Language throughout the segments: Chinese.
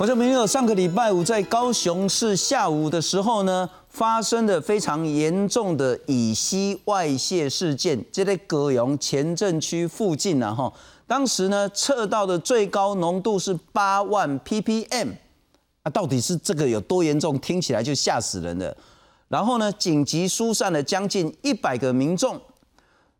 观众朋友，上个礼拜五在高雄市下午的时候呢，发生的非常严重的乙烯外泄事件，这在高雄前镇区附近呢，哈，当时呢测到的最高浓度是八万 ppm，啊，到底是这个有多严重？听起来就吓死人了。然后呢，紧急疏散了将近一百个民众，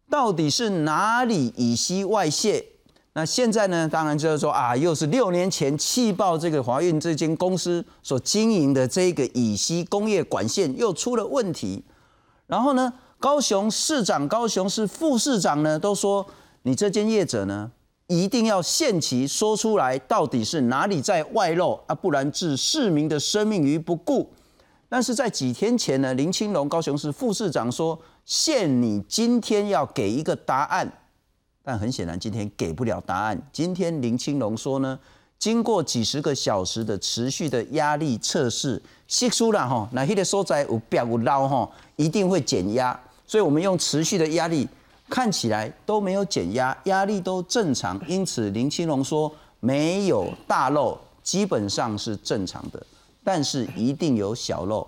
到底是哪里乙烯外泄？那现在呢？当然就是说啊，又是六年前气爆这个华运这间公司所经营的这个乙烯工业管线又出了问题。然后呢，高雄市长、高雄市副市长呢都说，你这间业者呢一定要限期说出来，到底是哪里在外漏啊，不然置市民的生命于不顾。但是在几天前呢，林清龙高雄市副市长说，限你今天要给一个答案。但很显然，今天给不了答案。今天林清龙说呢，经过几十个小时的持续的压力测试，吸出了哈，那迄个所在有表有捞哈，一定会减压。所以我们用持续的压力，看起来都没有减压，压力都正常。因此林清龙说没有大漏，基本上是正常的。但是一定有小漏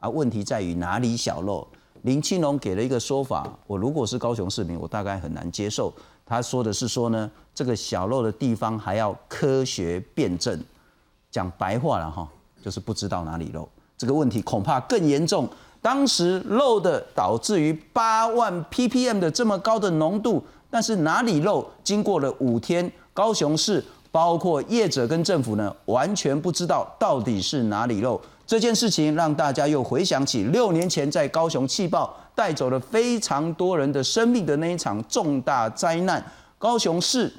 啊，问题在于哪里小漏？林清龙给了一个说法，我如果是高雄市民，我大概很难接受。他说的是说呢，这个小漏的地方还要科学辩证，讲白话了哈，就是不知道哪里漏。这个问题恐怕更严重。当时漏的导致于八万 ppm 的这么高的浓度，但是哪里漏？经过了五天，高雄市包括业者跟政府呢，完全不知道到底是哪里漏。这件事情让大家又回想起六年前在高雄气爆带走了非常多人的生命的那一场重大灾难，高雄市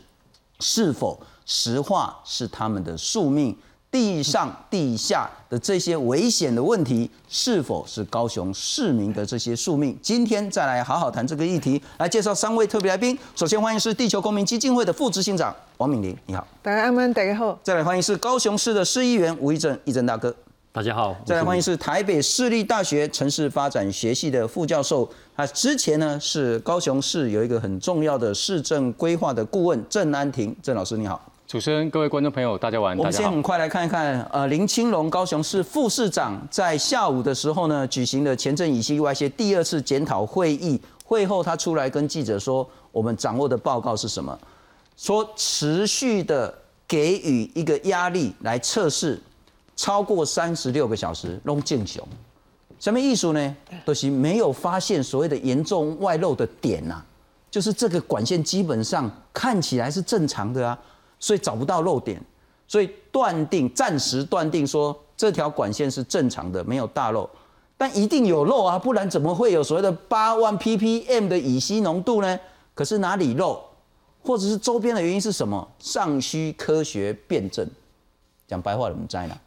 是否石化是他们的宿命？地上地下的这些危险的问题，是否是高雄市民的这些宿命？今天再来好好谈这个议题，来介绍三位特别来宾。首先欢迎是地球公民基金会的副执行长王敏玲，你好。大家安安，大家好。再来欢迎是高雄市的市议员吴义正，义正大哥。大家好，再来欢迎是台北市立大学城市发展学系的副教授，他之前呢是高雄市有一个很重要的市政规划的顾问郑安婷，郑老师你好，主持人各位观众朋友大家晚，我们先很快来看一看，呃林清龙高雄市副市长在下午的时候呢举行了前阵乙烯外协第二次检讨会议，会后他出来跟记者说，我们掌握的报告是什么？说持续的给予一个压力来测试。超过三十六个小时弄进雄，什么艺术呢？都是没有发现所谓的严重外漏的点呐，就是这个管线基本上看起来是正常的啊，所以找不到漏点，所以断定暂时断定说这条管线是正常的，没有大漏，但一定有漏啊，不然怎么会有所谓的八万 ppm 的乙烯浓度呢？可是哪里漏，或者是周边的原因是什么？尚需科学辩证。讲白话怎么摘呢？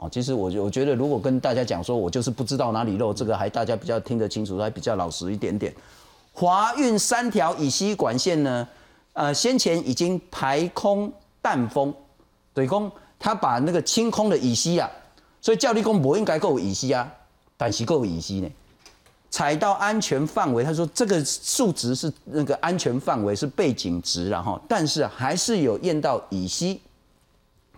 哦，其实我我觉得，如果跟大家讲说，我就是不知道哪里漏，这个还大家比较听得清楚，还比较老实一点点。华运三条乙烯管线呢，呃，先前已经排空淡风，对公他把那个清空的乙烯啊，所以教力工不应该够乙烯啊，但是够乙烯呢，踩到安全范围，他说这个数值是那个安全范围是背景值，然后但是还是有验到乙烯，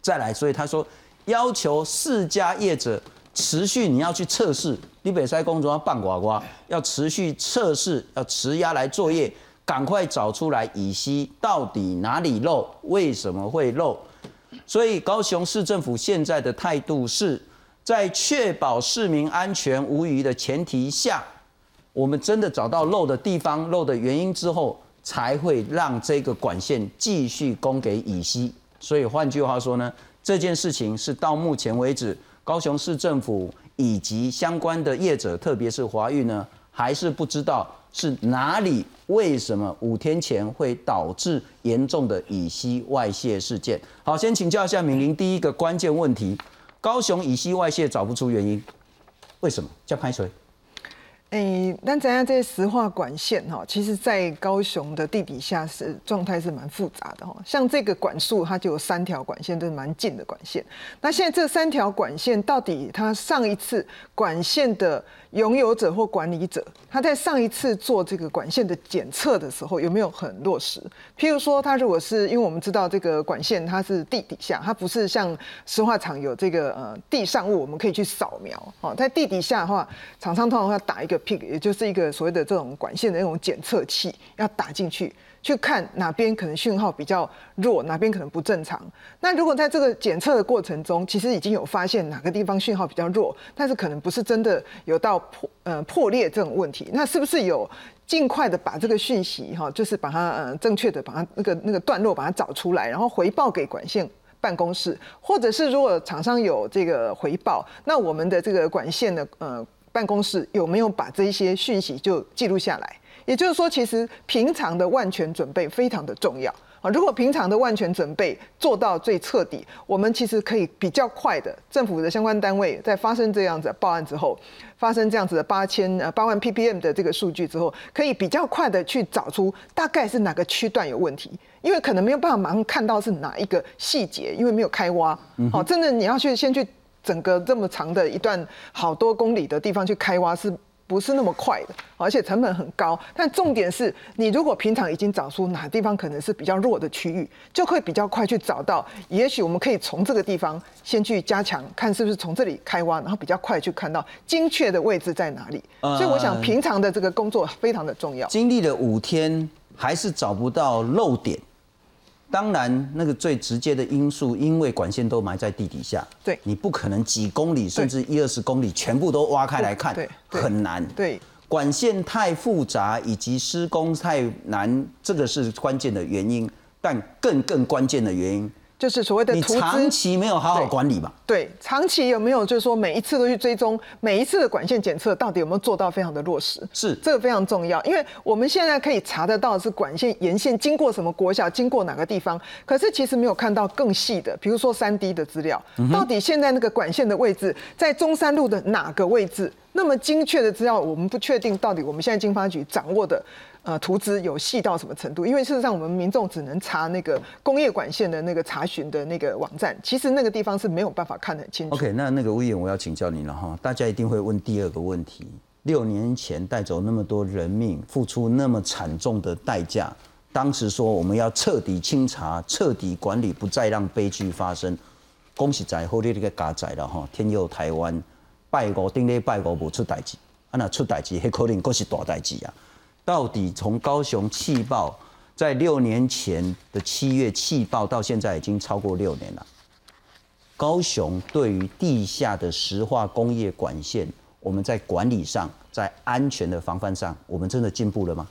再来，所以他说。要求四家业者持续，你要去测试，你北塞公主要半呱呱，要持续测试，要持压来作业，赶快找出来乙烯到底哪里漏，为什么会漏？所以高雄市政府现在的态度是在确保市民安全无虞的前提下，我们真的找到漏的地方、漏的原因之后，才会让这个管线继续供给乙烯。所以换句话说呢？这件事情是到目前为止，高雄市政府以及相关的业者，特别是华域呢，还是不知道是哪里为什么五天前会导致严重的乙烯外泄事件。好，先请教一下敏玲，第一个关键问题：高雄乙烯外泄找不出原因，为什么？叫拍水？诶，但咱家这些石化管线哈，其实在高雄的地底下是状态是蛮复杂的哈。像这个管束，它就有三条管线，都是蛮近的管线。那现在这三条管线到底它上一次管线的拥有者或管理者，他在上一次做这个管线的检测的时候有没有很落实？譬如说，他如果是因为我们知道这个管线它是地底下，它不是像石化厂有这个呃地上物，我们可以去扫描哦。在地底下的话，厂商通常会打一个 pig，也就是一个所谓的这种管线的那种检测器，要打进去。去看哪边可能讯号比较弱，哪边可能不正常。那如果在这个检测的过程中，其实已经有发现哪个地方讯号比较弱，但是可能不是真的有到破呃破裂这种问题，那是不是有尽快的把这个讯息哈，就是把它呃正确的把它那个那个段落把它找出来，然后回报给管线办公室，或者是如果厂商有这个回报，那我们的这个管线的呃办公室有没有把这一些讯息就记录下来？也就是说，其实平常的万全准备非常的重要啊。如果平常的万全准备做到最彻底，我们其实可以比较快的，政府的相关单位在发生这样子报案之后，发生这样子的八千呃八万 ppm 的这个数据之后，可以比较快的去找出大概是哪个区段有问题，因为可能没有办法马上看到是哪一个细节，因为没有开挖。好，真的你要去先去整个这么长的一段好多公里的地方去开挖是。不是那么快的，而且成本很高。但重点是你如果平常已经找出哪地方可能是比较弱的区域，就会比较快去找到。也许我们可以从这个地方先去加强，看是不是从这里开挖，然后比较快去看到精确的位置在哪里。所以我想平常的这个工作非常的重要。经历了五天，还是找不到漏点。当然，那个最直接的因素，因为管线都埋在地底下，对，你不可能几公里甚至一二十公里全部都挖开来看，对，很难。对，管线太复杂以及施工太难，这个是关键的原因。但更更关键的原因。就是所谓的，你长期没有好好管理嘛？对，长期有没有就是说每一次都去追踪每一次的管线检测到底有没有做到非常的落实？是，这个非常重要，因为我们现在可以查得到是管线沿线经过什么国小，经过哪个地方，可是其实没有看到更细的，比如说三 D 的资料，到底现在那个管线的位置在中山路的哪个位置？那么精确的资料，我们不确定到底我们现在经发局掌握的。呃，图纸有细到什么程度？因为事实上，我们民众只能查那个工业管线的那个查询的那个网站，其实那个地方是没有办法看得很清楚。OK，那那个威远，我要请教你了哈。大家一定会问第二个问题：六年前带走那么多人命，付出那么惨重的代价，当时说我们要彻底清查、彻底管理，不再让悲剧发生。恭喜在后，你这个嘎仔了哈，天佑台湾，拜五顶礼拜五无出代志，啊那出代志，迄可能更是大代志啊。到底从高雄气爆，在六年前的七月气爆到现在已经超过六年了。高雄对于地下的石化工业管线，我们在管理上，在安全的防范上，我们真的进步了吗？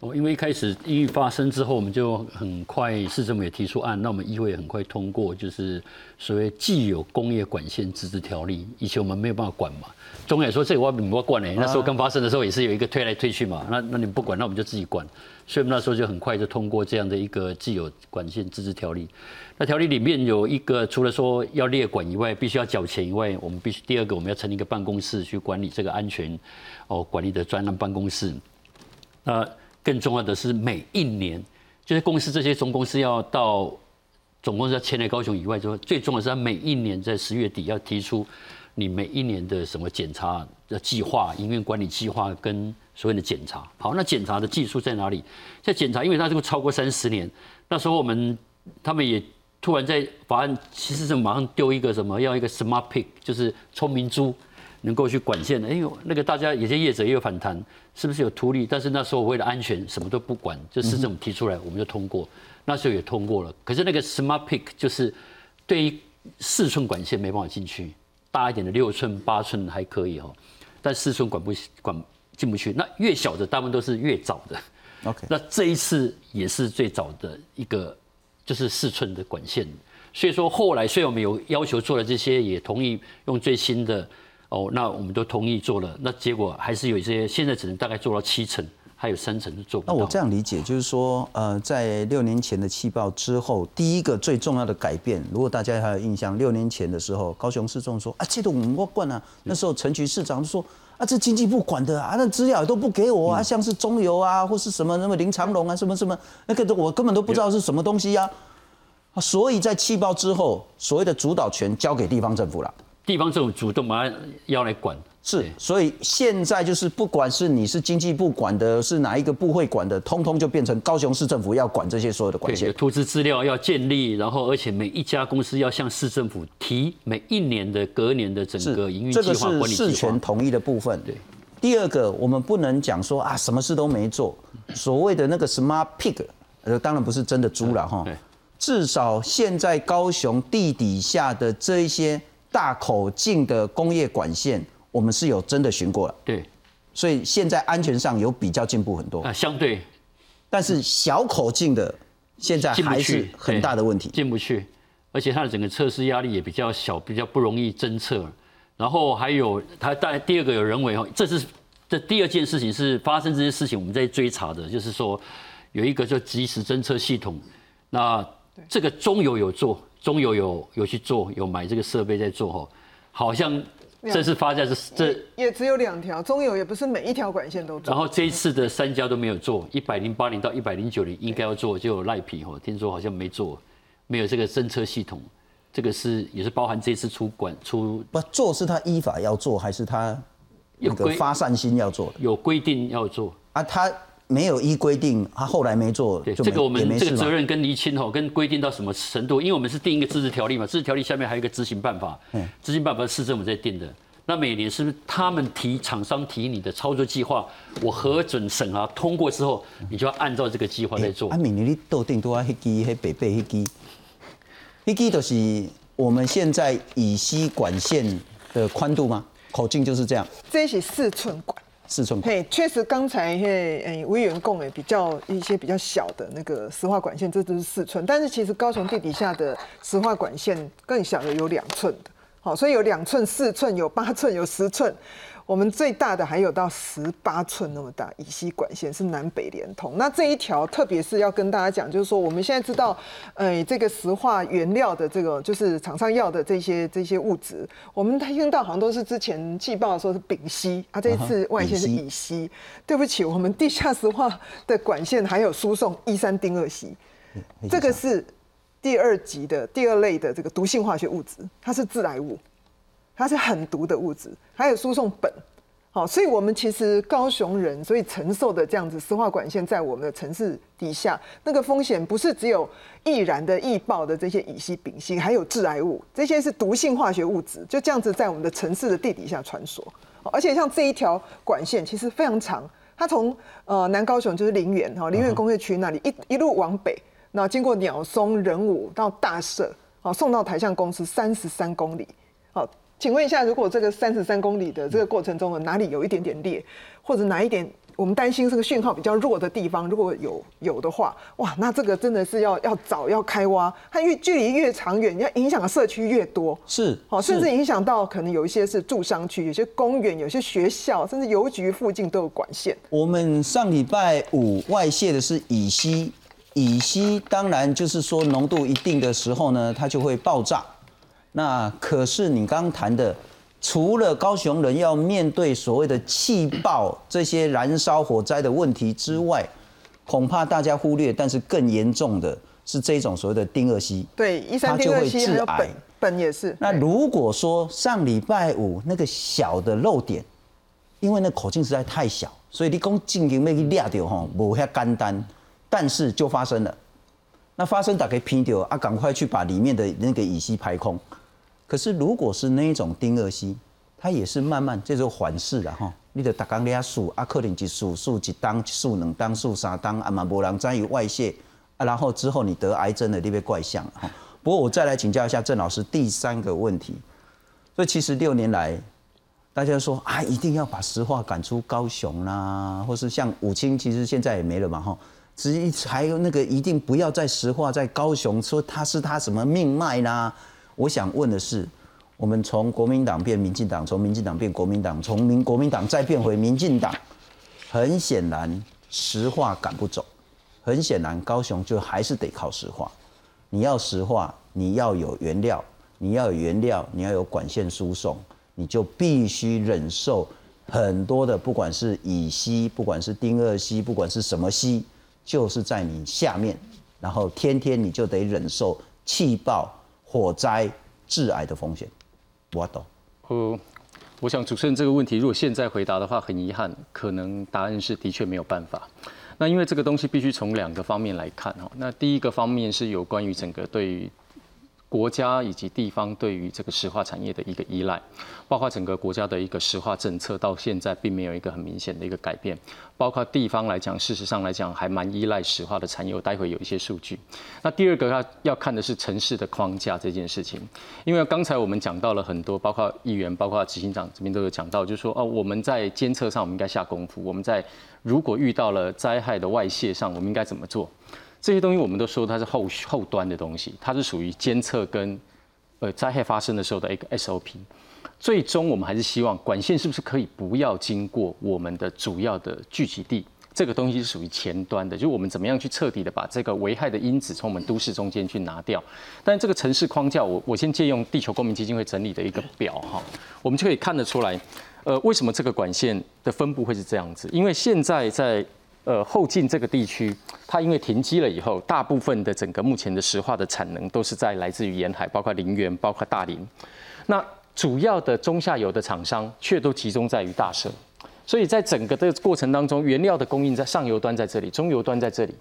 哦，因为一开始意外发生之后，我们就很快市政府也提出案，那我们议会也很快通过，就是所谓既有工业管线自治条例，以前我们没有办法管嘛。中央说这个我你不管呢，那时候刚发生的时候也是有一个推来推去嘛，那那你不管，那我们就自己管，所以我们那时候就很快就通过这样的一个既有管线自治条例。那条例里面有一个，除了说要列管以外，必须要缴钱以外，我们必须第二个我们要成立一个办公室去管理这个安全哦管理的专案办公室。那更重要的是，每一年就是公司这些总公司要到总公司要迁来高雄以外，就最重要是，他每一年在十月底要提出你每一年的什么检查的计划、营运管理计划跟所有的检查。好，那检查的技术在哪里？在检查，因为它这个超过三十年，那时候我们他们也突然在法案其实是马上丢一个什么，要一个 smart pick，就是聪明猪。能够去管线的，哎呦，那个大家有些业者也有反弹，是不是有图利？但是那时候为了安全，什么都不管，就市政府提出来，我们就通过。那时候也通过了。可是那个 smart pick 就是对于四寸管线没办法进去，大一点的六寸、八寸还可以哦，但四寸管不管进不去。那越小的大部分都是越早的。OK，那这一次也是最早的一个，就是四寸的管线。所以说后来虽然我们有要求做了这些，也同意用最新的。哦，那我们都同意做了，那结果还是有一些，现在只能大概做到七成，还有三成是做不到。那我这样理解，就是说，呃，在六年前的气爆之后，第一个最重要的改变，如果大家还有印象，六年前的时候，高雄市政说啊，这都我管啊，那时候陈局市长说啊，这经济部管的啊，那资料也都不给我啊，像是中油啊，或是什么什么林长龙啊，什么什么，那个我根本都不知道是什么东西呀。所以在气爆之后，所谓的主导权交给地方政府了。地方政府主动把它要来管，是。所以现在就是不管是你是经济部管的，是哪一个部会管的，通通就变成高雄市政府要管这些所有的管线。投资资料要建立，然后而且每一家公司要向市政府提每一年的、隔年的整个营运计划管理这个是事权统一的部分。对。第二个，我们不能讲说啊，什么事都没做。所谓的那个 smart pig，呃，当然不是真的猪了哈。至少现在高雄地底下的这一些。大口径的工业管线，我们是有真的巡过了，对，所以现在安全上有比较进步很多。啊，相对，但是小口径的现在还是很大的问题，进不去，而且它的整个测试压力也比较小，比较不容易侦测。然后还有它但第二个有人为哈，这是这第二件事情是发生这些事情我们在追查的，就是说有一个叫即时侦测系统，那这个中油有做。中油有有去做，有买这个设备在做哈，好像这次发在是这也只有两条，中油也不是每一条管线都做。然后这一次的三家都没有做，一百零八年到一百零九年应该要做，就有赖皮哈，听说好像没做，没有这个侦测系统，这个是也是包含这次出管出不做是他依法要做，还是他有个发善心要做？有规定要做啊，他。没有依规定，他后来没做，对这个我们这个责任跟厘清吼，跟规定到什么程度？因为我们是定一个自治条例嘛，自治条例下面还有一个执行办法，嗯，执行办法是市政府在定的。那每年是不是他们提厂商提你的操作计划，我核准审核通过之后，你就要按照这个计划在做。啊，每年你都定多啊迄支迄北北迄支，迄支就是我们现在乙烯管线的宽度吗？口径就是这样。这是四寸管。四寸嘿，确实刚才嘿，诶，微员供诶，比较一些比较小的那个石化管线，这都是四寸。但是其实高雄地底下的石化管线更小的有两寸的，好，所以有两寸、四寸、有八寸、有十寸。我们最大的还有到十八寸那么大，乙烯管线是南北连通。那这一条特别是要跟大家讲，就是说我们现在知道，呃，这个石化原料的这个就是厂商要的这些这些物质，我们听到好像都是之前季报说是丙烯啊，这一次外线是乙烯。对不起，我们地下石化的管线还有输送一三丁二烯，这个是第二级的第二类的这个毒性化学物质，它是致癌物。它是很毒的物质，还有输送苯，好，所以我们其实高雄人，所以承受的这样子石化管线在我们的城市底下，那个风险不是只有易燃的、易爆的这些乙烯、丙烯，还有致癌物，这些是毒性化学物质，就这样子在我们的城市的地底下穿梭。而且像这一条管线其实非常长，它从呃南高雄就是林园哈林园工业区那里一一路往北，那经过鸟松、仁武到大社，好送到台象公司三十三公里，好。请问一下，如果这个三十三公里的这个过程中的哪里有一点点裂，或者哪一点我们担心这个讯号比较弱的地方，如果有有的话，哇，那这个真的是要要找要开挖，它越距离越长远，要影响的社区越多，是，好，甚至影响到可能有一些是住商区，有些公园，有些学校，甚至邮局附近都有管线。我们上礼拜五外泄的是乙烯，乙烯当然就是说浓度一定的时候呢，它就会爆炸。那可是你刚谈的，除了高雄人要面对所谓的气爆这些燃烧火灾的问题之外，恐怕大家忽略，但是更严重的是这种所谓的丁二烯，对，一三丁二烯还有苯，苯也是。那如果说上礼拜五那个小的漏点，因为那口径实在太小，所以你讲进行那个裂掉吼，无遐简单，但是就发生了。那发生打开拼掉啊，赶快去把里面的那个乙烯排空。可是，如果是那一种丁二烯，它也是慢慢这种缓释的哈。你的打钢你数啊，可能一数数一当数两当数三当啊嘛，无人在于外泄啊，然后之后你得癌症的那边怪象哈。不过我再来请教一下郑老师第三个问题。所以其实六年来，大家说啊，一定要把石化赶出高雄啦，或是像武清，其实现在也没了嘛哈。只还有那个一定不要再石化在高雄，说它是它什么命脉啦。我想问的是，我们从国民党变民进党，从民进党变国民党，从民国民党再变回民进党，很显然石化赶不走，很显然高雄就还是得靠石化。你要石化，你要有原料，你要有原料，你要有管线输送，你就必须忍受很多的不管是乙烯，不管是丁二烯，不管是什么烯，就是在你下面，然后天天你就得忍受气爆、火灾、致癌的风险。我懂。呃，我想主持人这个问题，如果现在回答的话，很遗憾，可能答案是的确没有办法。那因为这个东西必须从两个方面来看哈。那第一个方面是有关于整个对于国家以及地方对于这个石化产业的一个依赖，包括整个国家的一个石化政策到现在并没有一个很明显的一个改变，包括地方来讲，事实上来讲还蛮依赖石化的产业。我待会有一些数据。那第二个要要看的是城市的框架这件事情，因为刚才我们讲到了很多，包括议员、包括执行长这边都有讲到，就是说哦，我们在监测上我们应该下功夫，我们在如果遇到了灾害的外泄上，我们应该怎么做？这些东西我们都说它是后后端的东西，它是属于监测跟呃灾害发生的时候的一个 SOP。最终我们还是希望管线是不是可以不要经过我们的主要的聚集地？这个东西是属于前端的，就是我们怎么样去彻底的把这个危害的因子从我们都市中间去拿掉。但这个城市框架，我我先借用地球公民基金会整理的一个表哈，我们就可以看得出来，呃，为什么这个管线的分布会是这样子？因为现在在呃，后进这个地区，它因为停机了以后，大部分的整个目前的石化的产能都是在来自于沿海，包括林园，包括大林。那主要的中下游的厂商却都集中在于大社，所以在整个的过程当中，原料的供应在上游端在这里，中游端在这里。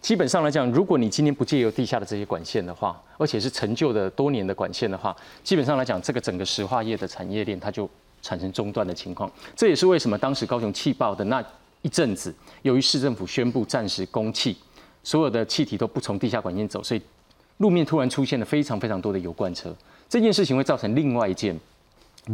基本上来讲，如果你今天不借由地下的这些管线的话，而且是陈旧的多年的管线的话，基本上来讲，这个整个石化业的产业链它就产生中断的情况。这也是为什么当时高雄气爆的那。一阵子，由于市政府宣布暂时供气，所有的气体都不从地下管线走，所以路面突然出现了非常非常多的油罐车。这件事情会造成另外一件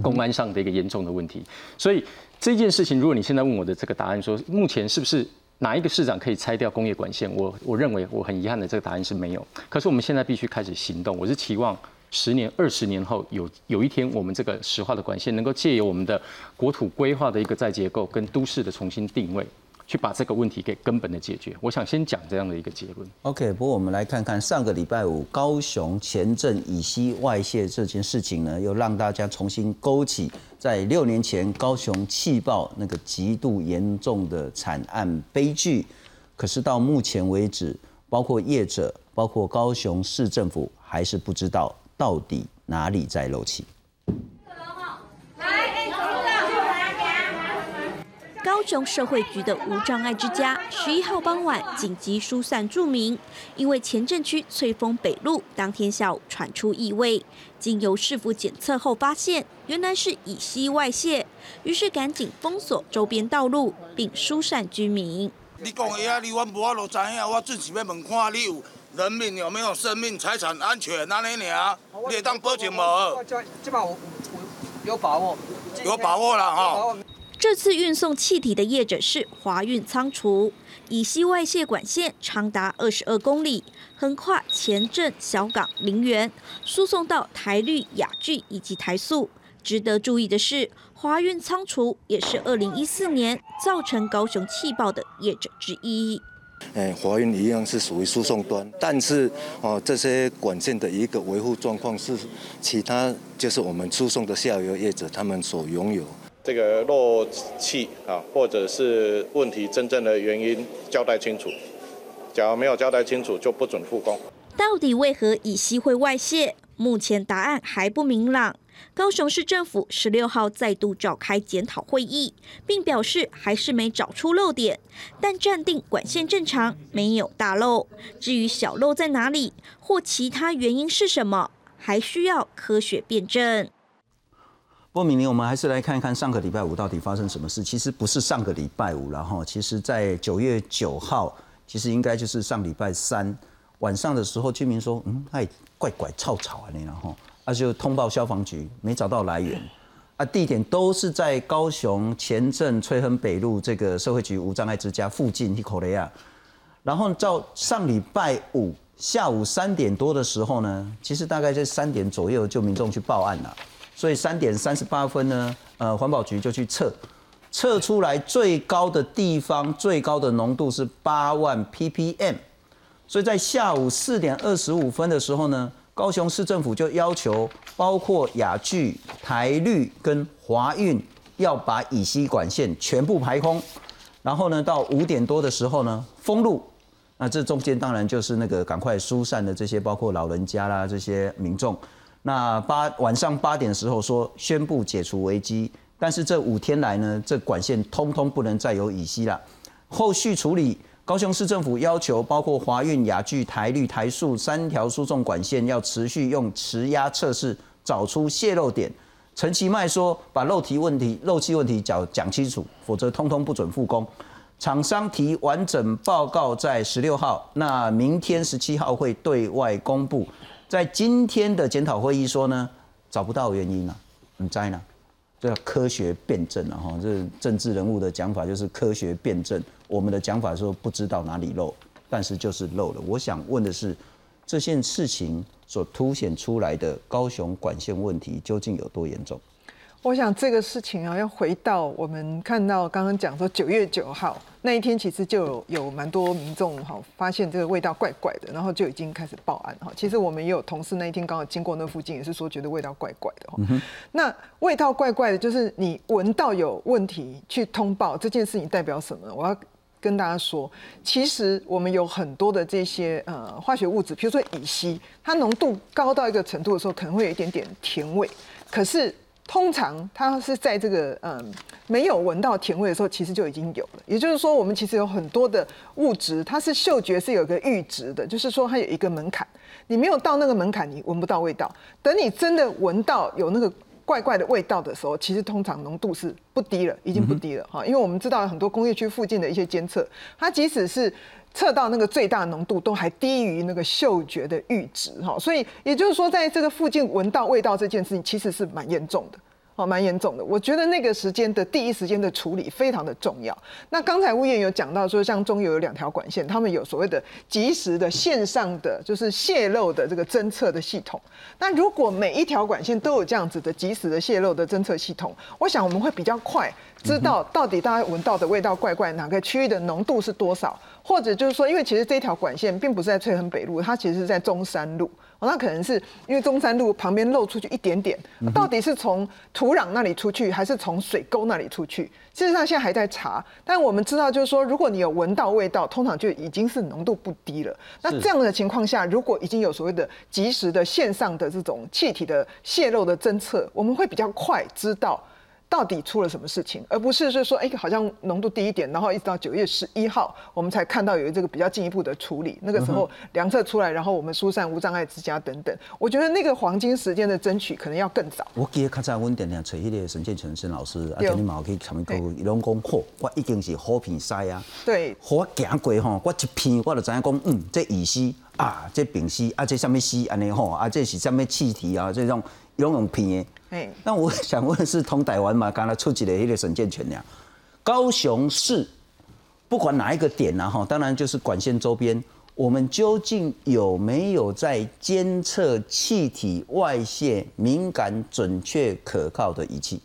公安上的一个严重的问题。所以这件事情，如果你现在问我的这个答案，说目前是不是哪一个市长可以拆掉工业管线？我我认为我很遗憾的，这个答案是没有。可是我们现在必须开始行动。我是期望。十年、二十年后，有有一天，我们这个石化的管线能够借由我们的国土规划的一个再结构跟都市的重新定位，去把这个问题给根本的解决。我想先讲这样的一个结论。OK，不过我们来看看上个礼拜五高雄前镇乙烯外泄这件事情呢，又让大家重新勾起在六年前高雄气爆那个极度严重的惨案悲剧。可是到目前为止，包括业者，包括高雄市政府，还是不知道。到底哪里在漏气？高雄社会局的无障碍之家十一号傍晚紧急疏散住民，因为前镇区翠峰北路当天下午传出异味，经由市府检测后发现原来是乙烯外泄，于是赶紧封锁周边道路并疏散居民。你讲的啊，你我无法度知影，我准是要问看你有。人民有没有生命财产安全？哪里呢？你当保证无？这这把我有把握，有把握了哈。这次运送气体的业者是华运仓储，乙烯外泄管线长达二十二公里，横跨前镇、小港、林园，输送到台绿、雅聚以及台塑。值得注意的是，华运仓储也是二零一四年造成高雄气爆的业者之一。哎，华运一样是属于输送端，但是哦，这些管线的一个维护状况是其他就是我们输送的下游业者他们所拥有。这个漏气啊，或者是问题真正的原因交代清楚，假如没有交代清楚，就不准复工。到底为何乙烯会外泄？目前答案还不明朗。高雄市政府十六号再度召开检讨会议，并表示还是没找出漏点，但暂定管线正常，没有大漏。至于小漏在哪里或其他原因是什么，还需要科学辩证。不过，明年我们还是来看一看上个礼拜五到底发生什么事。其实不是上个礼拜五，然后其实在九月九号，其实应该就是上礼拜三晚上的时候，居民说：“嗯，哎，怪怪吵吵啊，你然后。”他就通报消防局，没找到来源，啊，地点都是在高雄前镇翠亨北路这个社会局无障碍之家附近一口雷亚。然后到上礼拜五下午三点多的时候呢，其实大概在三点左右就民众去报案了，所以三点三十八分呢，呃，环保局就去测，测出来最高的地方最高的浓度是八万 ppm，所以在下午四点二十五分的时候呢。高雄市政府就要求，包括雅聚、台绿跟华运要把乙烯管线全部排空，然后呢，到五点多的时候呢，封路。那这中间当然就是那个赶快疏散的这些，包括老人家啦这些民众。那八晚上八点的时候说宣布解除危机，但是这五天来呢，这管线通通不能再有乙烯了。后续处理，高雄市政府要求包括华运、雅聚、台绿、台塑三条输送管线要持续用磁压测试，找出泄漏点。陈其迈说，把漏题问题、漏气问题讲讲清楚，否则通通不准复工。厂商提完整报告在十六号，那明天十七号会对外公布。在今天的检讨会议说呢，找不到原因啊，很灾呢，这叫科学辩证了哈，这政治人物的讲法就是科学辩证，我们的讲法说不知道哪里漏，但是就是漏了。我想问的是，这件事情所凸显出来的高雄管线问题究竟有多严重？我想这个事情啊，要回到我们看到刚刚讲说九月九号那一天，其实就有有蛮多民众哈发现这个味道怪怪的，然后就已经开始报案哈。其实我们也有同事那一天刚好经过那附近，也是说觉得味道怪怪的哈。那味道怪怪的，就是你闻到有问题去通报这件事情代表什么？我要跟大家说，其实我们有很多的这些呃化学物质，比如说乙烯，它浓度高到一个程度的时候，可能会有一点点甜味，可是。通常它是在这个嗯没有闻到甜味的时候，其实就已经有了。也就是说，我们其实有很多的物质，它是嗅觉是有个阈值的，就是说它有一个门槛，你没有到那个门槛，你闻不到味道。等你真的闻到有那个怪怪的味道的时候，其实通常浓度是不低了，已经不低了哈。因为我们知道很多工业区附近的一些监测，它即使是测到那个最大浓度，都还低于那个嗅觉的阈值哈。所以也就是说，在这个附近闻到味道这件事情，其实是蛮严重的。哦，蛮严重的。我觉得那个时间的第一时间的处理非常的重要。那刚才吴燕有讲到说，像中油有两条管线，他们有所谓的及时的线上的就是泄漏的这个侦测的系统。那如果每一条管线都有这样子的及时的泄漏的侦测系统，我想我们会比较快知道到底大家闻到的味道怪怪，哪个区域的浓度是多少，或者就是说，因为其实这条管线并不是在翠恒北路，它其实是在中山路。哦，那可能是因为中山路旁边漏出去一点点，到底是从土壤那里出去，还是从水沟那里出去？事实上现在还在查，但我们知道就是说，如果你有闻到味道，通常就已经是浓度不低了。那这样的情况下，如果已经有所谓的及时的线上的这种气体的泄漏的侦测，我们会比较快知道。到底出了什么事情，而不是是说，哎，好像浓度低一点，然后一直到九月十一号，我们才看到有这个比较进一步的处理。那个时候量测出来，然后我们疏散无障碍之家等等。我觉得那个黄金时间的争取可能要更早。我记得较早阮点点找迄个沈建成沈老师，啊，今日嘛可以上面讲，伊拢讲好，我已经是好片筛啊。对。我行过吼，我一片我就知影讲，嗯，这乙烯啊，这丙烯啊，这什么烯安尼吼，啊，这是什么气体啊，这种用用片的。哎，那我想问的是，通台湾嘛，刚才出几的一个沈建全呀，高雄市不管哪一个点呢哈，当然就是管线周边，我们究竟有没有在监测气体外泄敏感、准确、可靠的仪器？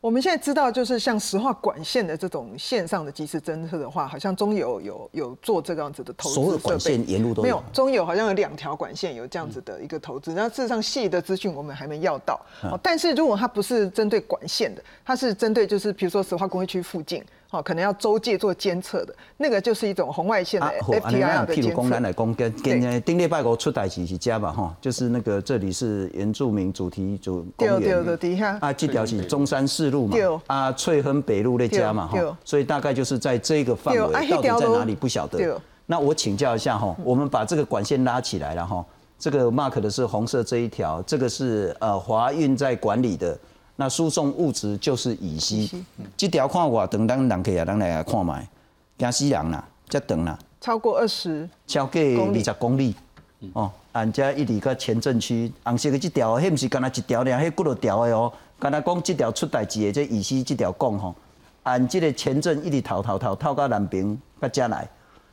我们现在知道，就是像石化管线的这种线上的即时侦测的话，好像中油有有做这个样子的投资所有管线沿路都没有。中油好像有两条管线有这样子的一个投资，那事实上细的资讯我们还没要到。但是如果它不是针对管线的，它是针对就是比如说石化工业区附近。哦，可能要周界做监测的，那个就是一种红外线的 FTI 的监测。譬如讲，咱来讲跟跟丁列拜国出代志是家吧，哈，就是那个这里是原住民主题主公园的底下啊，这条是中山四路嘛，啊，翠亨北路那家嘛，哈，所以大概就是在这个范围，到底在哪里不晓得。那我请教一下哈，我们把这个管线拉起来了哈，这个 mark 的是红色这一条，这个是呃华运在管理的。那输送物质就是乙烯，这条看我等咱人客啊，咱来看卖，惊死人啦，这长啦，超过二十，超过二十公里，哦，按这一直到前镇区，红色的这条，迄不是干那一条俩，迄几多条的哦，干那讲这条出代志的，这乙烯这条讲吼，按这个前镇一直逃逃逃逃到南边，到家来，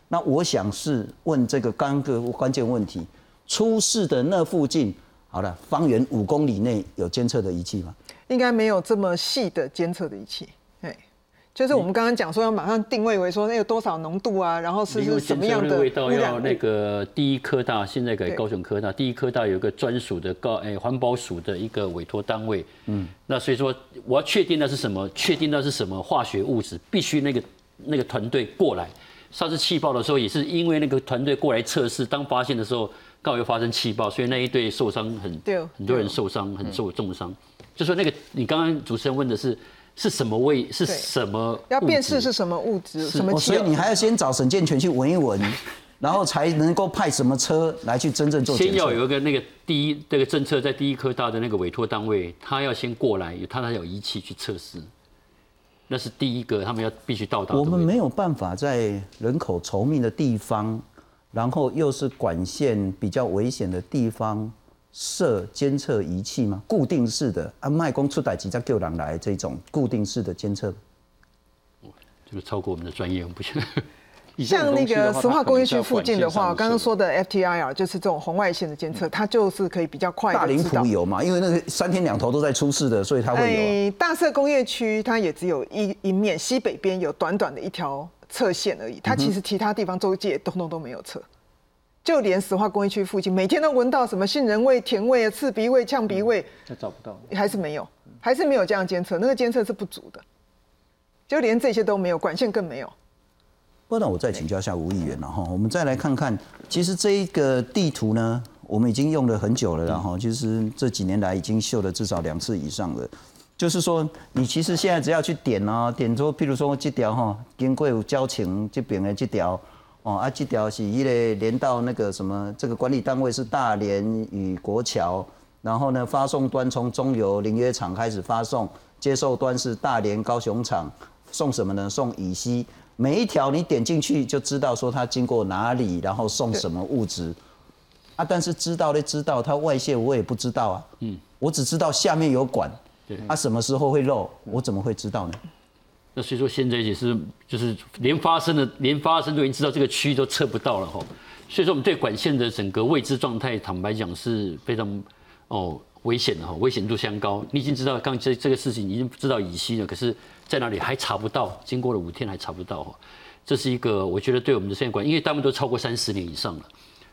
那我想是问这个刚个关键问题，出事的那附近，好了，方圆五公里内有监测的仪器吗？应该没有这么细的监测的仪器，哎，就是我们刚刚讲说要马上定位为说那有多少浓度啊，然后是是什么样的味道要。那个第一科大，现在改高雄科大，第一科大有一个专属的高哎环保署的一个委托单位，嗯，那所以说我要确定那是什么，确定那是什么化学物质，必须那个那个团队过来。上次气爆的时候也是因为那个团队过来测试，当发现的时候刚好又发生气爆，所以那一队受伤很对很多人受伤，很受重伤。就说那个你刚刚主持人问的是是什么味，是什么要辨识是什么物质，什么所以你还要先找沈健全去闻一闻，然后才能够派什么车来去真正做先要。有一个那个第一这个政策在第一科大的那个委托单位，他要先过来，有他才有仪器去测试，那是第一个他们要必须到达。我们没有办法在人口稠密的地方，然后又是管线比较危险的地方设监测仪器吗？固定式的啊，卖公出歹几家救人来这种固定式的监测。这个超过我们的专业，我们不行。像那个石化工业区附近的话，刚刚说的 FTIR 就是这种红外线的监测，它就是可以比较快大林的知道埔。有嘛？因为那个三天两头都在出事的，所以它会有大社工业区它也只有一一面西北边有短短的一条侧线而已，它其实其他地方周界通通都没有测。就连石化工业区附近，每天都闻到什么杏仁味、甜味、刺鼻味、呛鼻味，那找不到。还是没有，还是没有这样监测，那个监测是不足的，就连这些都没有，管线更没有。不然我再请教一下吴议员了哈，我们再来看看，其实这一个地图呢，我们已经用了很久了，然后其实这几年来已经秀了至少两次以上了。就是说，你其实现在只要去点哦，点出，譬如说这条哈，经过有交情这边的这条，哦啊，这条是一类连到那个什么，这个管理单位是大连与国桥，然后呢，发送端从中油林约厂开始发送，接受端是大连高雄厂，送什么呢？送乙烯。每一条你点进去就知道说它经过哪里，然后送什么物质啊。但是知道的知道，它外泄我也不知道啊。嗯，我只知道下面有管，啊，什么时候会漏，我怎么会知道呢？那所以说现在也是就是连发生的连发生都已经知道这个区域都测不到了哈，所以说我们对管线的整个未知状态，坦白讲是非常哦危险的哈，危险度相高。你已经知道刚这这个事情已经知道乙烯了，可是在哪里还查不到，经过了五天还查不到哈，这是一个我觉得对我们的现在管，因为他们都超过三十年以上了，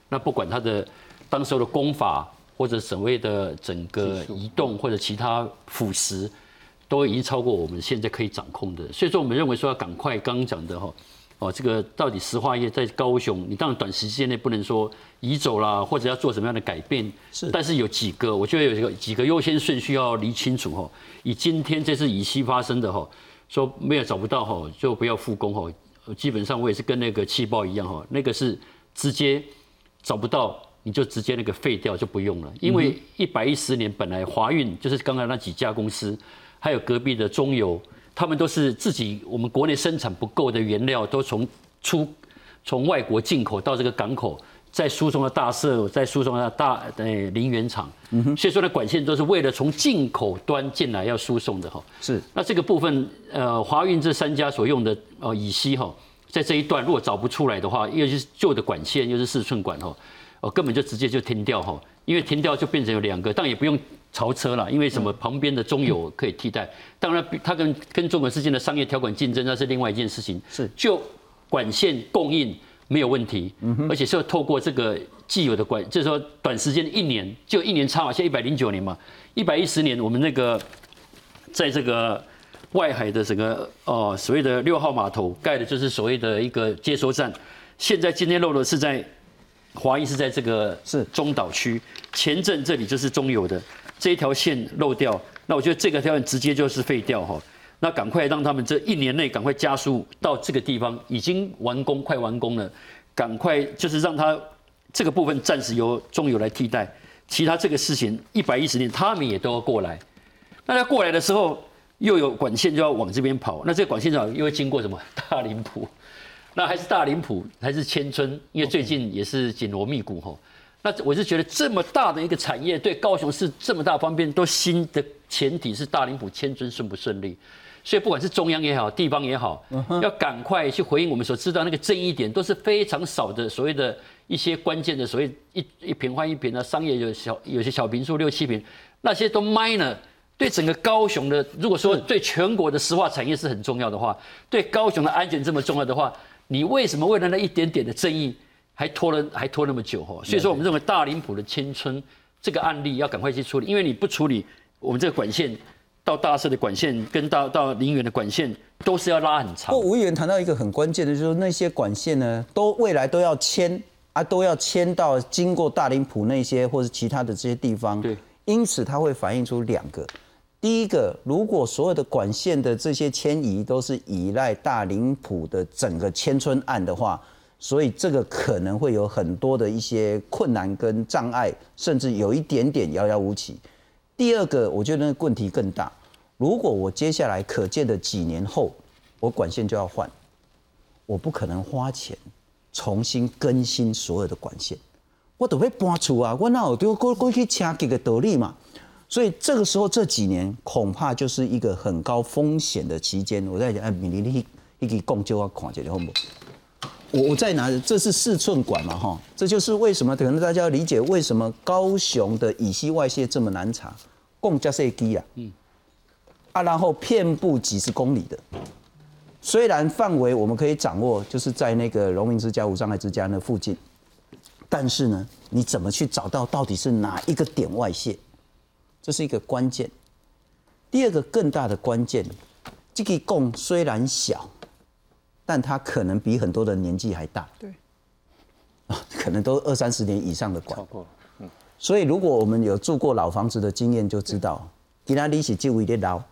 那不管它的当时候的工法或者所谓的整个移动或者其他腐蚀。都已经超过我们现在可以掌控的，所以说我们认为说要赶快刚刚讲的哈，哦，这个到底石化业在高雄，你当然短时间内不能说移走啦，或者要做什么样的改变，是但是有几个，我觉得有一个几个优先顺序要理清楚哈。以今天这次乙烯发生的哈，说没有找不到哈，就不要复工哈。基本上我也是跟那个气爆一样哈，那个是直接找不到。你就直接那个废掉就不用了，因为一百一十年本来华运就是刚才那几家公司。还有隔壁的中油，他们都是自己我们国内生产不够的原料，都从出从外国进口到这个港口，再输送到大社，再输送到大呃林园厂。所以说呢，管线都是为了从进口端进来要输送的哈。是。那这个部分，呃，华运这三家所用的呃乙烯哈，在这一段如果找不出来的话，尤其是旧的管线又是四寸管哈，哦根本就直接就停掉哈，因为停掉就变成有两个，但也不用。超车了，因为什么？旁边的中油可以替代。当然，它跟跟中国之间的商业条款竞争，那是另外一件事情。是，就管线供应没有问题，而且是要透过这个既有的管，就是说短时间一年就一年差嘛，现在一百零九年嘛，一百一十年我们那个在这个外海的整个哦所谓的六号码头盖的就是所谓的一个接收站，现在今天漏的是在华谊是在这个是中岛区前镇这里就是中油的。这一条线漏掉，那我觉得这个条线直接就是废掉哈。那赶快让他们这一年内赶快加速到这个地方，已经完工，快完工了，赶快就是让它这个部分暂时由中油来替代，其他这个事情一百一十年他们也都要过来。那他过来的时候，又有管线就要往这边跑，那这个管线上又会经过什么大林埔？那还是大林埔还是千村？因为最近也是紧锣密鼓哈。那我是觉得这么大的一个产业，对高雄市这么大方便，都新的前提是大林埔迁村顺不顺利，所以不管是中央也好，地方也好，要赶快去回应我们所知道那个争议点，都是非常少的所谓的一些关键的所谓一一平换一平的商业有小有些小平数六七平，那些都 minor，对整个高雄的，如果说对全国的石化产业是很重要的话，对高雄的安全这么重要的话，你为什么为了那一点点的争议，还拖了还拖那么久哈？所以说，我们认为大林浦的迁村这个案例要赶快去处理，因为你不处理，我们这个管线到大社的管线跟到到林园的管线都是要拉很长。不过，吴议员谈到一个很关键的，就是那些管线呢，都未来都要迁啊，都要迁到经过大林浦那些或者其他的这些地方。对，因此它会反映出两个。第一个，如果所有的管线的这些迁移都是依赖大林浦的整个迁村案的话，所以这个可能会有很多的一些困难跟障碍，甚至有一点点遥遥无期。第二个，我觉得那个问题更大。如果我接下来可见的几年后，我管线就要换，我不可能花钱重新更新所有的管线，我都会搬出啊，我哪有丢过过去请几个道理嘛？所以这个时候这几年恐怕就是一个很高风险的期间。我在讲，哎，米粒你一个供就要看这个好不？我我再拿，这是四寸管嘛，哈，这就是为什么可能大家要理解为什么高雄的乙烯外泄这么难查，共加设低啊，嗯，啊，然后遍布几十公里的，虽然范围我们可以掌握，就是在那个荣民之家、无障碍之家那附近，但是呢，你怎么去找到到底是哪一个点外泄？这是一个关键。第二个更大的关键，这个供虽然小，但他可能比很多的年纪还大。对，啊，可能都二三十年以上的管。超过了，嗯。所以如果我们有住过老房子的经验，就知道，今仔你是这位的楼，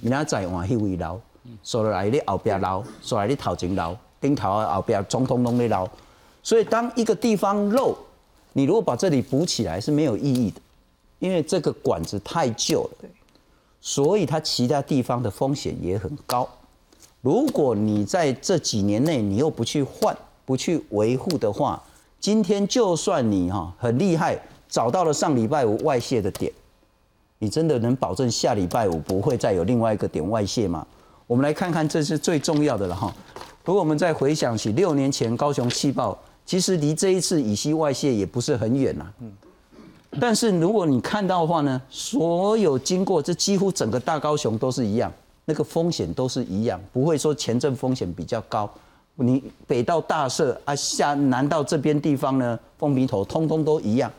明仔再换迄位楼，所来你后边楼，所来你头前楼，顶头啊后边总统拢在楼。所以当一个地方漏，你如果把这里补起来是没有意义的。因为这个管子太旧了，所以它其他地方的风险也很高。如果你在这几年内你又不去换、不去维护的话，今天就算你哈很厉害，找到了上礼拜五外泄的点，你真的能保证下礼拜五不会再有另外一个点外泄吗？我们来看看，这是最重要的了哈。如果我们再回想起六年前高雄气爆，其实离这一次乙烯外泄也不是很远呐。但是如果你看到的话呢，所有经过这几乎整个大高雄都是一样，那个风险都是一样，不会说前阵风险比较高。你北到大社啊，下南到这边地方呢，凤鼻头通通都一样，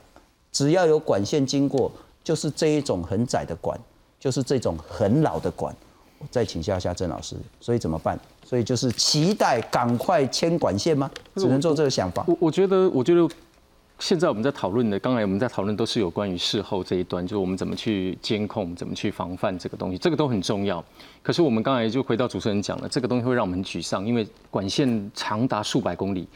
只要有管线经过，就是这一种很窄的管，就是这种很老的管。我再请教一下郑老师，所以怎么办？所以就是期待赶快牵管线吗？只能做这个想法。我我觉得，我觉得。现在我们在讨论的，刚才我们在讨论都是有关于事后这一端，就是我们怎么去监控、怎么去防范这个东西，这个都很重要。可是我们刚才就回到主持人讲了，这个东西会让我们很沮丧，因为管线长达数百公里，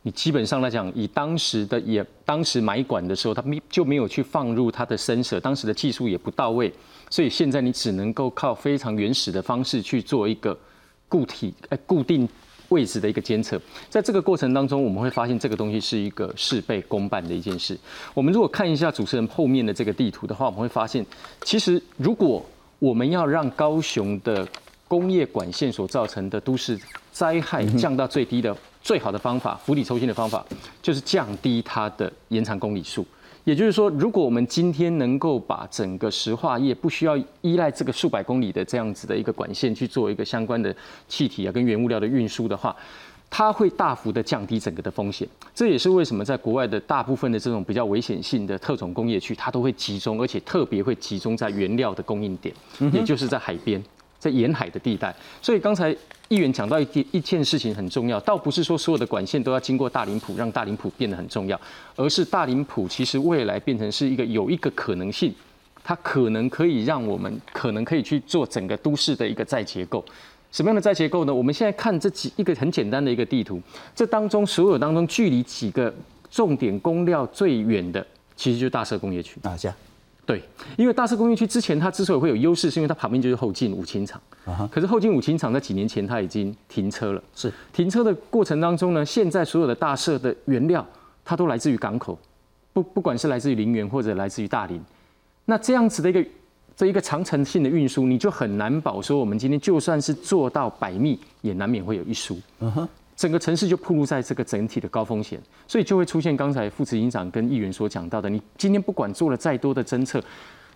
你基本上来讲，以当时的也当时买管的时候，他没就没有去放入它的深舍，当时的技术也不到位，所以现在你只能够靠非常原始的方式去做一个固体哎固定。位置的一个监测，在这个过程当中，我们会发现这个东西是一个事倍功半的一件事。我们如果看一下主持人后面的这个地图的话，我们会发现，其实如果我们要让高雄的工业管线所造成的都市灾害降到最低的最好的方法，釜底抽薪的方法，就是降低它的延长公里数。也就是说，如果我们今天能够把整个石化业不需要依赖这个数百公里的这样子的一个管线去做一个相关的气体啊跟原物料的运输的话，它会大幅的降低整个的风险。这也是为什么在国外的大部分的这种比较危险性的特种工业区，它都会集中，而且特别会集中在原料的供应点，也就是在海边。在沿海的地带，所以刚才议员讲到一件一件事情很重要，倒不是说所有的管线都要经过大林浦，让大林浦变得很重要，而是大林浦其实未来变成是一个有一个可能性，它可能可以让我们可能可以去做整个都市的一个再结构。什么样的再结构呢？我们现在看这几一个很简单的一个地图，这当中所有当中距离几个重点工料最远的，其实就是大社工业区。啊，这样？对，因为大社工业区之前它之所以会有优势，是因为它旁边就是后进五清厂。可是后进五清厂在几年前它已经停车了。是停车的过程当中呢，现在所有的大社的原料，它都来自于港口，不不管是来自于林园或者来自于大林。那这样子的一个这一个长程性的运输，你就很难保说我们今天就算是做到百密，也难免会有一疏。嗯哼。整个城市就暴露在这个整体的高风险，所以就会出现刚才副执行长跟议员所讲到的，你今天不管做了再多的侦测，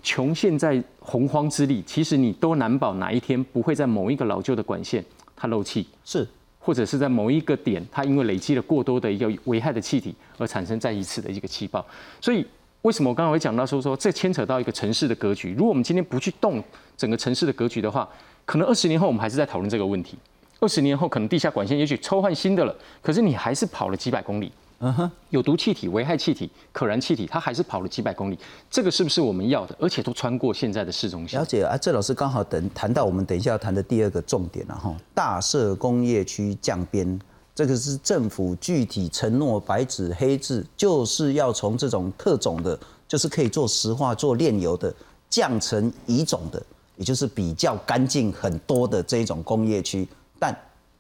穷现在洪荒之力，其实你都难保哪一天不会在某一个老旧的管线它漏气，是，或者是在某一个点它因为累积了过多的一个危害的气体而产生再一次的一个气爆。所以为什么我刚刚会讲到说说这牵扯到一个城市的格局？如果我们今天不去动整个城市的格局的话，可能二十年后我们还是在讨论这个问题。二十年后可能地下管线也许抽换新的了，可是你还是跑了几百公里。嗯哼，有毒气体、危害气体、可燃气体，它还是跑了几百公里，这个是不是我们要的？而且都穿过现在的市中心。了解啊，郑老师刚好等谈到我们等一下要谈的第二个重点了哈，大社工业区降边，这个是政府具体承诺，白纸黑字，就是要从这种特种的，就是可以做石化、做炼油的，降成乙种的，也就是比较干净很多的这一种工业区，但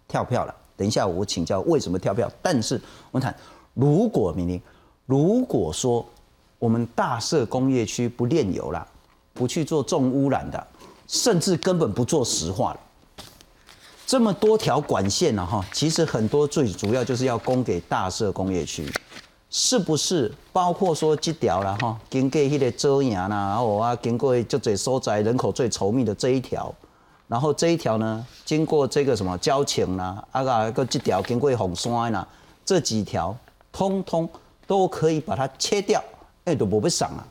跳票了。等一下我请教为什么跳票，但是我们谈。如果明明，如果说我们大社工业区不炼油了，不去做重污染的，甚至根本不做石化了，这么多条管线呢？哈，其实很多最主要就是要供给大社工业区，是不是？包括说这条了哈，经过迄个遮阳啦，然后啊，经过就这所在人口最稠密的这一条，然后这一条呢，经过这个什么交情啦，啊个个这条经过红山啦，这几条。通通都可以把它切掉，哎，都不会伤啊。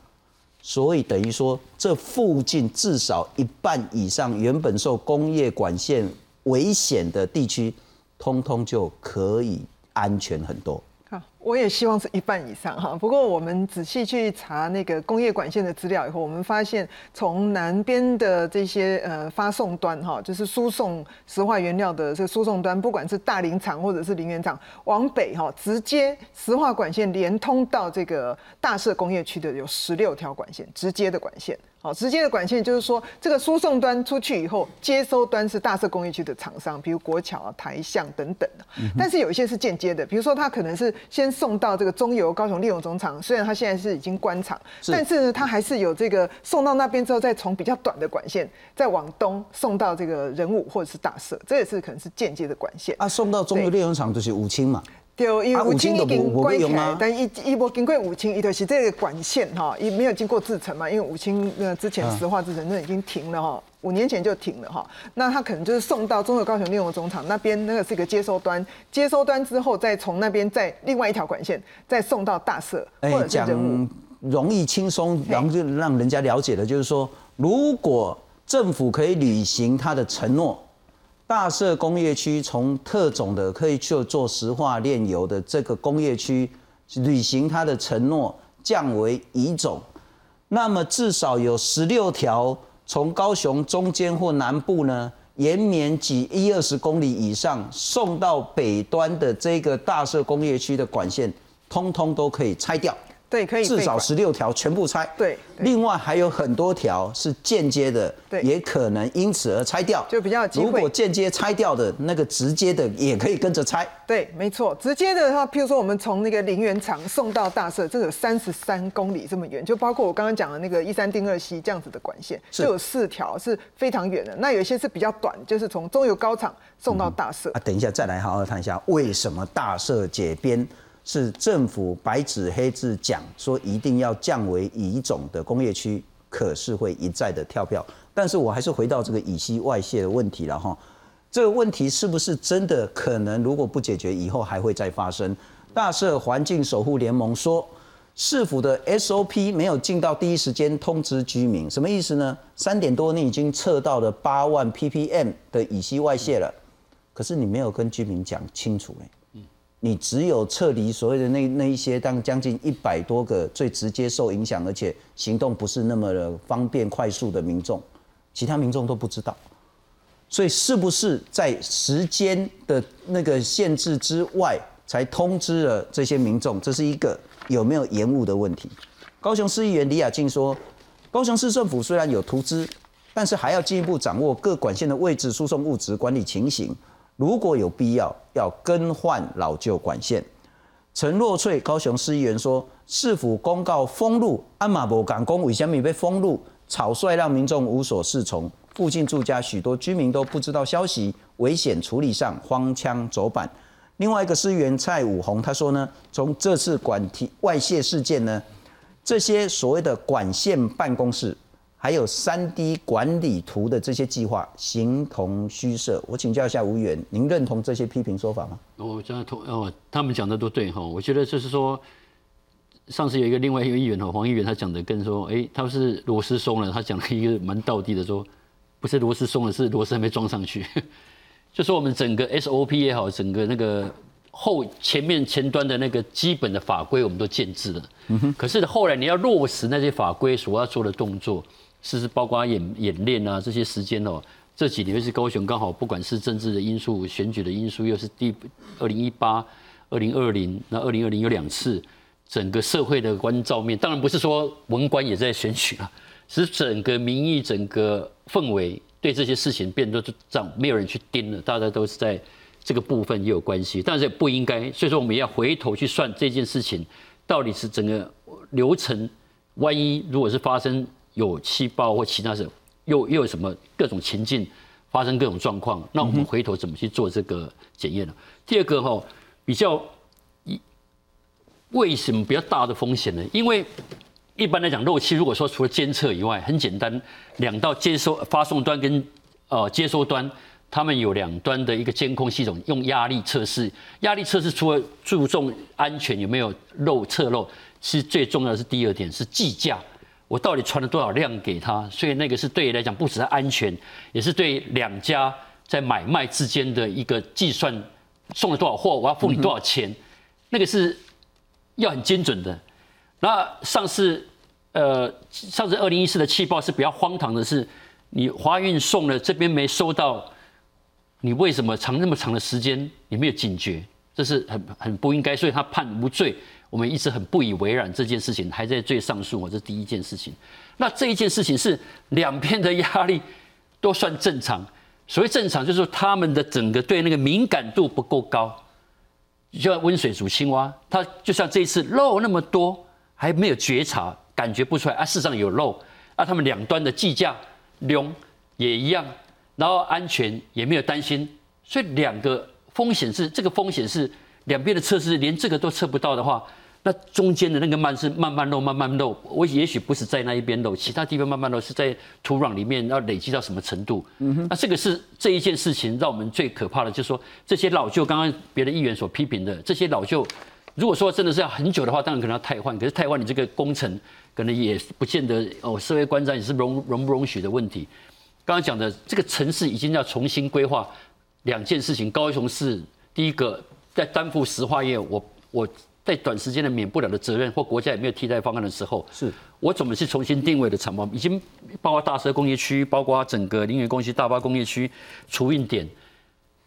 所以等于说，这附近至少一半以上原本受工业管线危险的地区，通通就可以安全很多。我也希望是一半以上哈，不过我们仔细去查那个工业管线的资料以后，我们发现从南边的这些呃发送端哈，就是输送石化原料的这个输送端，不管是大林厂或者是林园厂，往北哈，直接石化管线连通到这个大社工业区的有十六条管线，直接的管线。好，直接的管线就是说，这个输送端出去以后，接收端是大社工业区的厂商，比如国桥、台象等等的。但是有一些是间接的，比如说它可能是先送到这个中油高雄利用总厂，虽然它现在是已经关厂，但是呢，它还是有这个送到那边之后，再从比较短的管线再往东送到这个人武或者是大社，这也是可能是间接的管线。啊，送到中油利用厂就是武清嘛。对，因为五清已经关起来，但一一波经过五清，伊就是这个管线哈，也没有经过制成嘛，因为五清那之前石化制成那已经停了哈，五年前就停了哈，那他可能就是送到中和高雄利用总厂那边，那个是一个接收端，接收端之后再从那边再另外一条管线再送到大社或者是人容易轻松，然后就让人家了解的就是说，如果政府可以履行他的承诺。大社工业区从特种的可以去做石化炼油的这个工业区履行它的承诺，降为乙种，那么至少有十六条从高雄中间或南部呢，延绵几一二十公里以上送到北端的这个大社工业区的管线，通通都可以拆掉。对，可以至少十六条全部拆。对，另外还有很多条是间接的，对，也可能因此而拆掉，就比较如果间接拆掉的那个直接的也可以跟着拆。对，没错，直接的话，譬如说我们从那个林园厂送到大社，这有三十三公里这么远，就包括我刚刚讲的那个一三丁二西这样子的管线，就有四条是非常远的。那有一些是比较短，就是从中油高厂送到大社。啊，等一下再来好好谈一下为什么大社解编。是政府白纸黑字讲说一定要降为乙种的工业区，可是会一再的跳票。但是我还是回到这个乙烯外泄的问题了哈，这个问题是不是真的可能？如果不解决，以后还会再发生？大社环境守护联盟说，市府的 SOP 没有尽到第一时间通知居民，什么意思呢？三点多你已经测到了八万 ppm 的乙烯外泄了，可是你没有跟居民讲清楚。你只有撤离所谓的那那一些，当将近一百多个最直接受影响，而且行动不是那么的方便快速的民众，其他民众都不知道。所以是不是在时间的那个限制之外才通知了这些民众？这是一个有没有延误的问题？高雄市议员李雅静说，高雄市政府虽然有图资，但是还要进一步掌握各管线的位置、输送物质管理情形。如果有必要，要更换老旧管线。陈若翠高雄市议员说，市府公告封路，安马博港公为什么被封路？草率让民众无所适从，附近住家许多居民都不知道消息，危险处理上荒腔走板。另外一个市议员蔡武宏他说呢，从这次管体外泄事件呢，这些所谓的管线办公室还有三 D 管理图的这些计划形同虚设。我请教一下吴议员，您认同这些批评说法吗？我这样同哦，他们讲的都对哈。我觉得就是说，上次有一个另外一个议员哈，黄议员他讲的更说，哎，他是螺丝松了，他讲了一个蛮道地的说，不是螺丝松了，是螺丝还没装上去。就说我们整个 SOP 也好，整个那个后前面前端的那个基本的法规我们都建制了，可是后来你要落实那些法规所要做的动作，是是包括演演练啊这些时间哦。这几年是高雄刚好不管是政治的因素、选举的因素，又是第二零一八、二零二零，那二零二零有两次。整个社会的关照面，当然不是说文官也在选举啊，是整个民意、整个氛围对这些事情变得这样，没有人去盯了，大家都是在这个部分也有关系，但是不应该，所以说我们要回头去算这件事情，到底是整个流程，万一如果是发生有气爆或其他什，又又有什么各种情境发生各种状况，那我们回头怎么去做这个检验呢？第二个哈，比较一。为什么比较大的风险呢？因为一般来讲，漏气如果说除了监测以外，很简单，两道接收发送端跟呃接收端，他们有两端的一个监控系统，用压力测试。压力测试除了注重安全有没有漏测漏，其实最重要的是第二点是计价，我到底传了多少量给他？所以那个是对来讲不只是安全，也是对两家在买卖之间的一个计算，送了多少货，我要付你多少钱？那个是。要很精准的。那上次，呃，上次二零一四的气爆是比较荒唐的是，你华运送了这边没收到，你为什么长那么长的时间你没有警觉？这是很很不应该，所以他判无罪。我们一直很不以为然这件事情，还在最上诉。我这第一件事情。那这一件事情是两边的压力都算正常。所谓正常，就是他们的整个对那个敏感度不够高。就像温水煮青蛙，它就像这一次漏那么多，还没有觉察，感觉不出来啊。事实上有漏啊，他们两端的计价量也一样，然后安全也没有担心，所以两个风险是这个风险是两边的测试连这个都测不到的话。那中间的那个慢是慢慢漏，慢慢漏。我也许不是在那一边漏，其他地方慢慢漏，是在土壤里面要累积到什么程度？嗯哼那这个是这一件事情让我们最可怕的，就是说这些老旧，刚刚别的议员所批评的这些老旧，如果说真的是要很久的话，当然可能要汰换。可是汰换你这个工程，可能也不见得哦，社会观瞻也是容容不容许的问题。刚刚讲的这个城市已经要重新规划两件事情，高雄市第一个在担负石化业，我我。在短时间的免不了的责任，或国家也没有替代方案的时候，是我怎么去重新定位的厂房？已经包括大社工业区，包括整个林园工区、大巴工业区、储运点，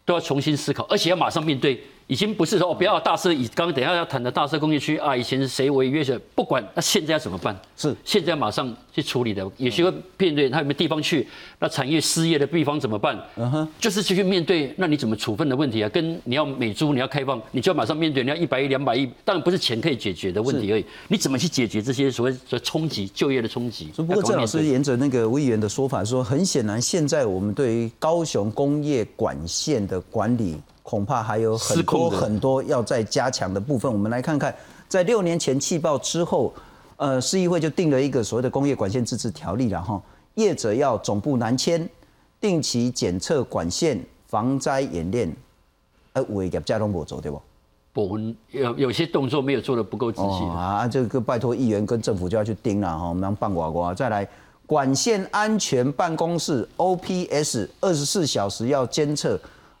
都要重新思考，而且要马上面对。已经不是说哦，不要大社以刚刚等下要谈的大社工业区啊，以前是谁违约者不管，那现在要怎么办？是现在马上去处理的，也许会面对他有没有地方去，那产业失业的地方怎么办？嗯哼，就是去面对，那你怎么处分的问题啊？跟你要美租，你要开放，你就要马上面对，你要一百亿、两百亿，当然不是钱可以解决的问题而已。你怎么去解决这些所谓的冲击就业的冲击？不过郑老师沿着那个吴议员的说法说，很显然现在我们对于高雄工业管线的管理。恐怕还有很多很多要再加强的部分。我们来看看，在六年前气爆之后，呃，市议会就定了一个所谓的工业管线自治条例了哈。业者要总部南迁，定期检测管线防灾演练，呃，违业加东不走对不？不，有有些动作没有做的不够仔细啊。这个拜托议员跟政府就要去盯了哈。我们让办呱呱再来管线安全办公室 OPS 二十四小时要监测。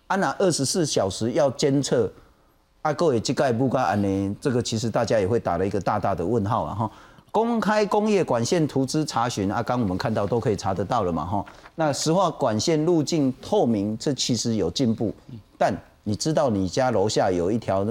安娜二十四小时要监测，阿各位这个不该安呢？这个其实大家也会打了一个大大的问号啊哈。公开工业管线图资查询，啊，刚我们看到都可以查得到了嘛哈。那石化管线路径透明，这其实有进步，但你知道你家楼下有一条。